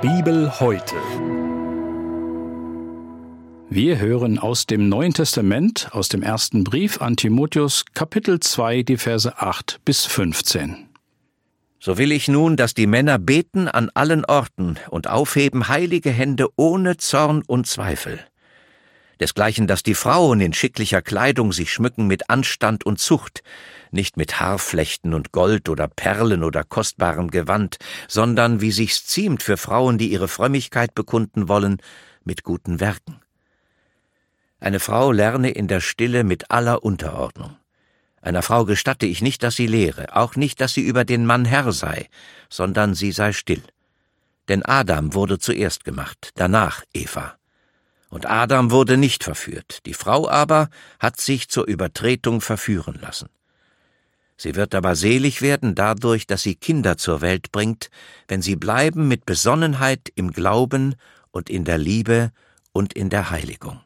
Bibel heute. Wir hören aus dem Neuen Testament, aus dem ersten Brief an Timotheus, Kapitel 2, die Verse 8 bis 15. So will ich nun, dass die Männer beten an allen Orten und aufheben heilige Hände ohne Zorn und Zweifel. Desgleichen, dass die Frauen in schicklicher Kleidung sich schmücken mit Anstand und Zucht, nicht mit Haarflechten und Gold oder Perlen oder kostbarem Gewand, sondern, wie sich's ziemt für Frauen, die ihre Frömmigkeit bekunden wollen, mit guten Werken. Eine Frau lerne in der Stille mit aller Unterordnung. Einer Frau gestatte ich nicht, dass sie lehre, auch nicht, dass sie über den Mann Herr sei, sondern sie sei still. Denn Adam wurde zuerst gemacht, danach Eva. Und Adam wurde nicht verführt, die Frau aber hat sich zur Übertretung verführen lassen. Sie wird aber selig werden dadurch, dass sie Kinder zur Welt bringt, wenn sie bleiben mit Besonnenheit im Glauben und in der Liebe und in der Heiligung.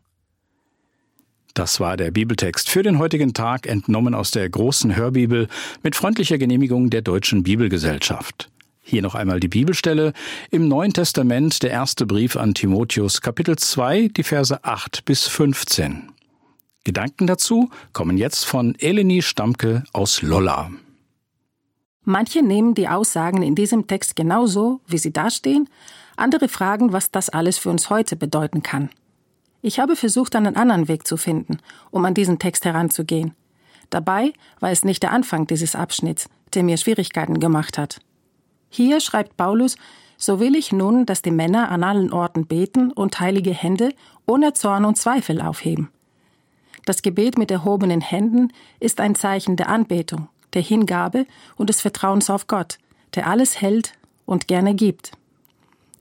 Das war der Bibeltext für den heutigen Tag, entnommen aus der großen Hörbibel mit freundlicher Genehmigung der Deutschen Bibelgesellschaft. Hier noch einmal die Bibelstelle im Neuen Testament, der erste Brief an Timotheus, Kapitel 2, die Verse 8 bis 15. Gedanken dazu kommen jetzt von Eleni Stamke aus Lolla. Manche nehmen die Aussagen in diesem Text genauso, wie sie dastehen, andere fragen, was das alles für uns heute bedeuten kann. Ich habe versucht, einen anderen Weg zu finden, um an diesen Text heranzugehen. Dabei war es nicht der Anfang dieses Abschnitts, der mir Schwierigkeiten gemacht hat. Hier schreibt Paulus, so will ich nun, dass die Männer an allen Orten beten und heilige Hände ohne Zorn und Zweifel aufheben. Das Gebet mit erhobenen Händen ist ein Zeichen der Anbetung, der Hingabe und des Vertrauens auf Gott, der alles hält und gerne gibt.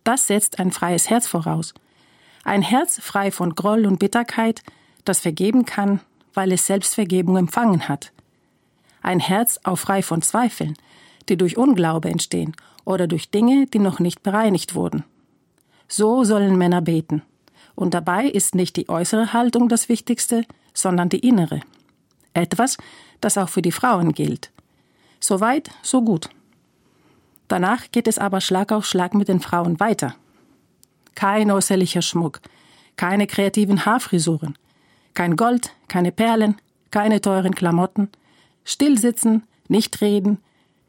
Das setzt ein freies Herz voraus. Ein Herz frei von Groll und Bitterkeit, das vergeben kann, weil es Selbstvergebung empfangen hat. Ein Herz auch frei von Zweifeln, die durch Unglaube entstehen oder durch Dinge, die noch nicht bereinigt wurden. So sollen Männer beten. Und dabei ist nicht die äußere Haltung das Wichtigste, sondern die innere. Etwas, das auch für die Frauen gilt. So weit, so gut. Danach geht es aber Schlag auf Schlag mit den Frauen weiter. Kein äußerlicher Schmuck, keine kreativen Haarfrisuren, kein Gold, keine Perlen, keine teuren Klamotten, stillsitzen, nicht reden,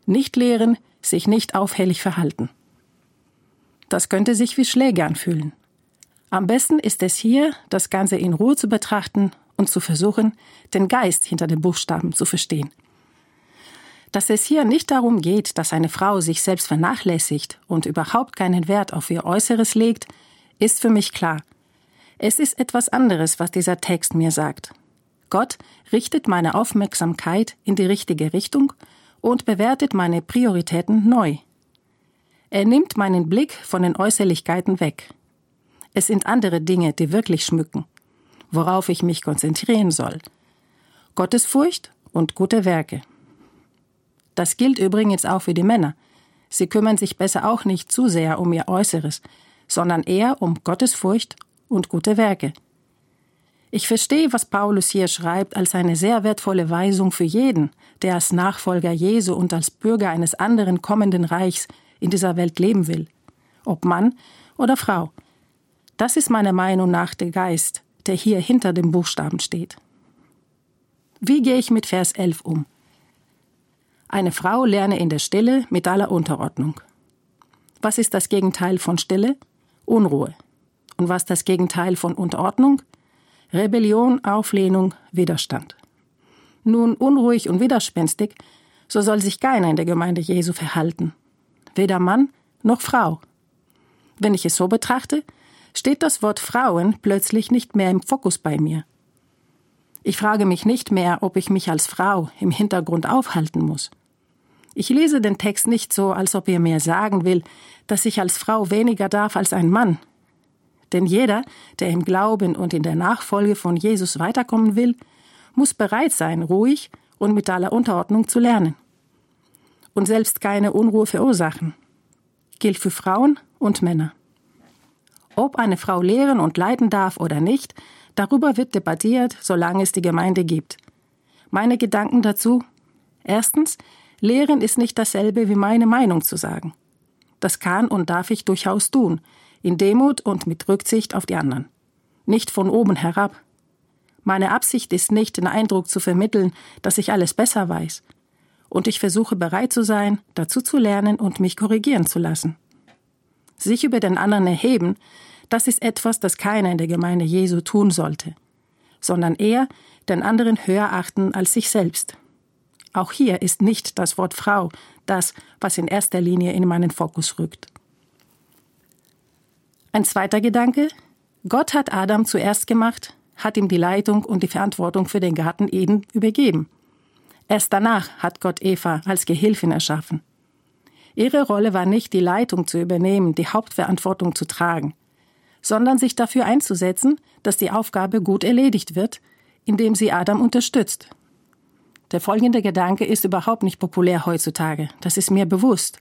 nicht lehren, sich nicht auffällig verhalten. Das könnte sich wie Schläge anfühlen. Am besten ist es hier, das Ganze in Ruhe zu betrachten und zu versuchen, den Geist hinter den Buchstaben zu verstehen. Dass es hier nicht darum geht, dass eine Frau sich selbst vernachlässigt und überhaupt keinen Wert auf ihr Äußeres legt, ist für mich klar. Es ist etwas anderes, was dieser Text mir sagt. Gott richtet meine Aufmerksamkeit in die richtige Richtung und bewertet meine Prioritäten neu. Er nimmt meinen Blick von den Äußerlichkeiten weg. Es sind andere Dinge, die wirklich schmücken, worauf ich mich konzentrieren soll. Gottesfurcht und gute Werke. Das gilt übrigens auch für die Männer. Sie kümmern sich besser auch nicht zu sehr um ihr Äußeres, sondern eher um Gottesfurcht und gute Werke. Ich verstehe, was Paulus hier schreibt, als eine sehr wertvolle Weisung für jeden, der als Nachfolger Jesu und als Bürger eines anderen kommenden Reichs in dieser Welt leben will, ob Mann oder Frau. Das ist meiner Meinung nach der Geist, der hier hinter dem Buchstaben steht. Wie gehe ich mit Vers 11 um? Eine Frau lerne in der Stille mit aller Unterordnung. Was ist das Gegenteil von Stille? Unruhe. Und was das Gegenteil von Unterordnung? Rebellion, Auflehnung, Widerstand. Nun unruhig und widerspenstig, so soll sich keiner in der Gemeinde Jesu verhalten. Weder Mann noch Frau. Wenn ich es so betrachte, steht das Wort Frauen plötzlich nicht mehr im Fokus bei mir. Ich frage mich nicht mehr, ob ich mich als Frau im Hintergrund aufhalten muss. Ich lese den Text nicht so, als ob er mir sagen will, dass ich als Frau weniger darf als ein Mann, denn jeder, der im Glauben und in der Nachfolge von Jesus weiterkommen will, muss bereit sein, ruhig und mit aller Unterordnung zu lernen. Und selbst keine Unruhe verursachen. Gilt für Frauen und Männer. Ob eine Frau lehren und leiten darf oder nicht, darüber wird debattiert, solange es die Gemeinde gibt. Meine Gedanken dazu? Erstens, Lehren ist nicht dasselbe wie meine Meinung zu sagen. Das kann und darf ich durchaus tun, in Demut und mit Rücksicht auf die anderen. Nicht von oben herab. Meine Absicht ist nicht, den Eindruck zu vermitteln, dass ich alles besser weiß. Und ich versuche bereit zu sein, dazu zu lernen und mich korrigieren zu lassen. Sich über den anderen erheben, das ist etwas, das keiner in der Gemeinde Jesu tun sollte, sondern eher den anderen höher achten als sich selbst. Auch hier ist nicht das Wort Frau das, was in erster Linie in meinen Fokus rückt. Ein zweiter Gedanke. Gott hat Adam zuerst gemacht, hat ihm die Leitung und die Verantwortung für den Garten Eden übergeben. Erst danach hat Gott Eva als Gehilfin erschaffen. Ihre Rolle war nicht, die Leitung zu übernehmen, die Hauptverantwortung zu tragen, sondern sich dafür einzusetzen, dass die Aufgabe gut erledigt wird, indem sie Adam unterstützt. Der folgende Gedanke ist überhaupt nicht populär heutzutage, das ist mir bewusst.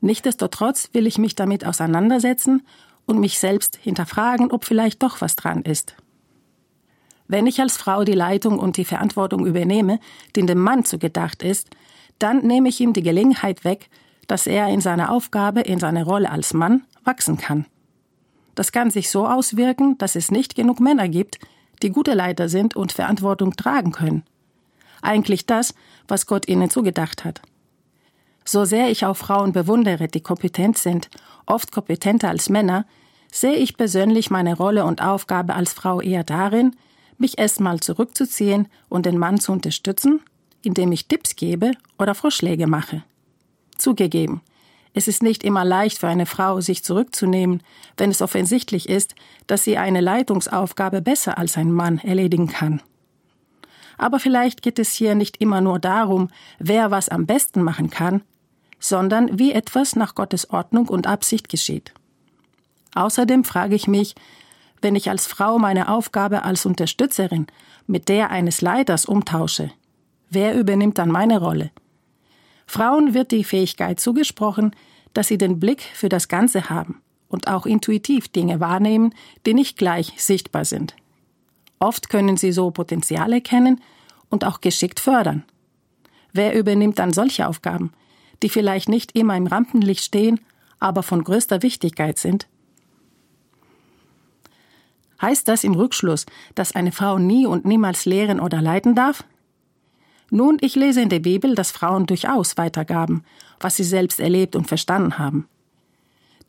Nichtsdestotrotz will ich mich damit auseinandersetzen und mich selbst hinterfragen, ob vielleicht doch was dran ist. Wenn ich als Frau die Leitung und die Verantwortung übernehme, die dem Mann zugedacht ist, dann nehme ich ihm die Gelegenheit weg, dass er in seiner Aufgabe, in seiner Rolle als Mann wachsen kann. Das kann sich so auswirken, dass es nicht genug Männer gibt, die gute Leiter sind und Verantwortung tragen können. Eigentlich das, was Gott ihnen zugedacht hat. So sehr ich auch Frauen bewundere, die kompetent sind, oft kompetenter als Männer, sehe ich persönlich meine Rolle und Aufgabe als Frau eher darin, mich erstmal zurückzuziehen und den Mann zu unterstützen, indem ich Tipps gebe oder Vorschläge mache. Zugegeben, es ist nicht immer leicht für eine Frau, sich zurückzunehmen, wenn es offensichtlich ist, dass sie eine Leitungsaufgabe besser als ein Mann erledigen kann. Aber vielleicht geht es hier nicht immer nur darum, wer was am besten machen kann, sondern wie etwas nach Gottes Ordnung und Absicht geschieht. Außerdem frage ich mich, wenn ich als Frau meine Aufgabe als Unterstützerin mit der eines Leiters umtausche, wer übernimmt dann meine Rolle? Frauen wird die Fähigkeit zugesprochen, dass sie den Blick für das Ganze haben und auch intuitiv Dinge wahrnehmen, die nicht gleich sichtbar sind. Oft können sie so Potenziale kennen und auch geschickt fördern. Wer übernimmt dann solche Aufgaben, die vielleicht nicht immer im Rampenlicht stehen, aber von größter Wichtigkeit sind? Heißt das im Rückschluss, dass eine Frau nie und niemals lehren oder leiten darf? Nun, ich lese in der Bibel, dass Frauen durchaus weitergaben, was sie selbst erlebt und verstanden haben.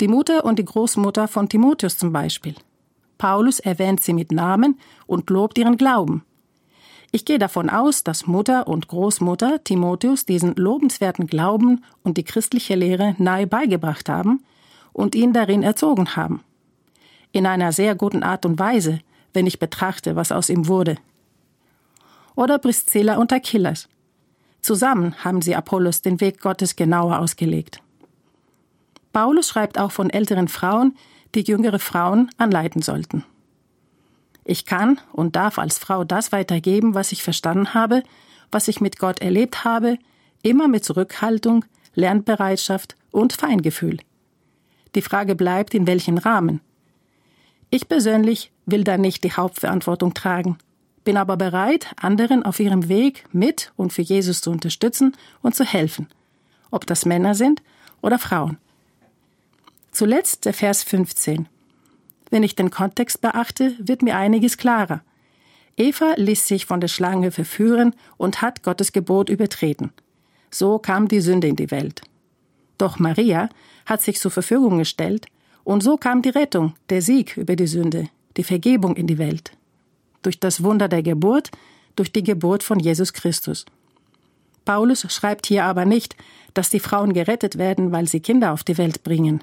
Die Mutter und die Großmutter von Timotheus zum Beispiel. Paulus erwähnt sie mit Namen und lobt ihren Glauben. Ich gehe davon aus, dass Mutter und Großmutter Timotheus diesen lobenswerten Glauben und die christliche Lehre nahe beigebracht haben und ihn darin erzogen haben. In einer sehr guten Art und Weise, wenn ich betrachte, was aus ihm wurde oder Priscilla und Achilles. Zusammen haben sie Apollos den Weg Gottes genauer ausgelegt. Paulus schreibt auch von älteren Frauen, die jüngere Frauen anleiten sollten. Ich kann und darf als Frau das weitergeben, was ich verstanden habe, was ich mit Gott erlebt habe, immer mit Zurückhaltung, Lernbereitschaft und Feingefühl. Die Frage bleibt, in welchem Rahmen. Ich persönlich will da nicht die Hauptverantwortung tragen bin aber bereit, anderen auf ihrem Weg mit und für Jesus zu unterstützen und zu helfen, ob das Männer sind oder Frauen. Zuletzt der Vers 15. Wenn ich den Kontext beachte, wird mir einiges klarer. Eva ließ sich von der Schlange verführen und hat Gottes Gebot übertreten. So kam die Sünde in die Welt. Doch Maria hat sich zur Verfügung gestellt, und so kam die Rettung, der Sieg über die Sünde, die Vergebung in die Welt durch das Wunder der Geburt, durch die Geburt von Jesus Christus. Paulus schreibt hier aber nicht, dass die Frauen gerettet werden, weil sie Kinder auf die Welt bringen.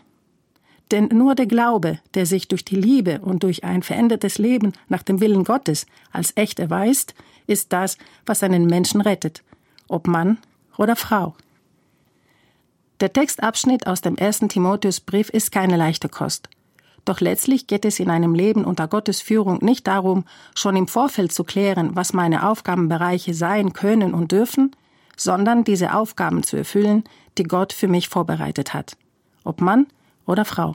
Denn nur der Glaube, der sich durch die Liebe und durch ein verändertes Leben nach dem Willen Gottes als echt erweist, ist das, was einen Menschen rettet, ob Mann oder Frau. Der Textabschnitt aus dem ersten Timotheusbrief ist keine leichte Kost. Doch letztlich geht es in einem Leben unter Gottes Führung nicht darum, schon im Vorfeld zu klären, was meine Aufgabenbereiche sein können und dürfen, sondern diese Aufgaben zu erfüllen, die Gott für mich vorbereitet hat. Ob Mann oder Frau.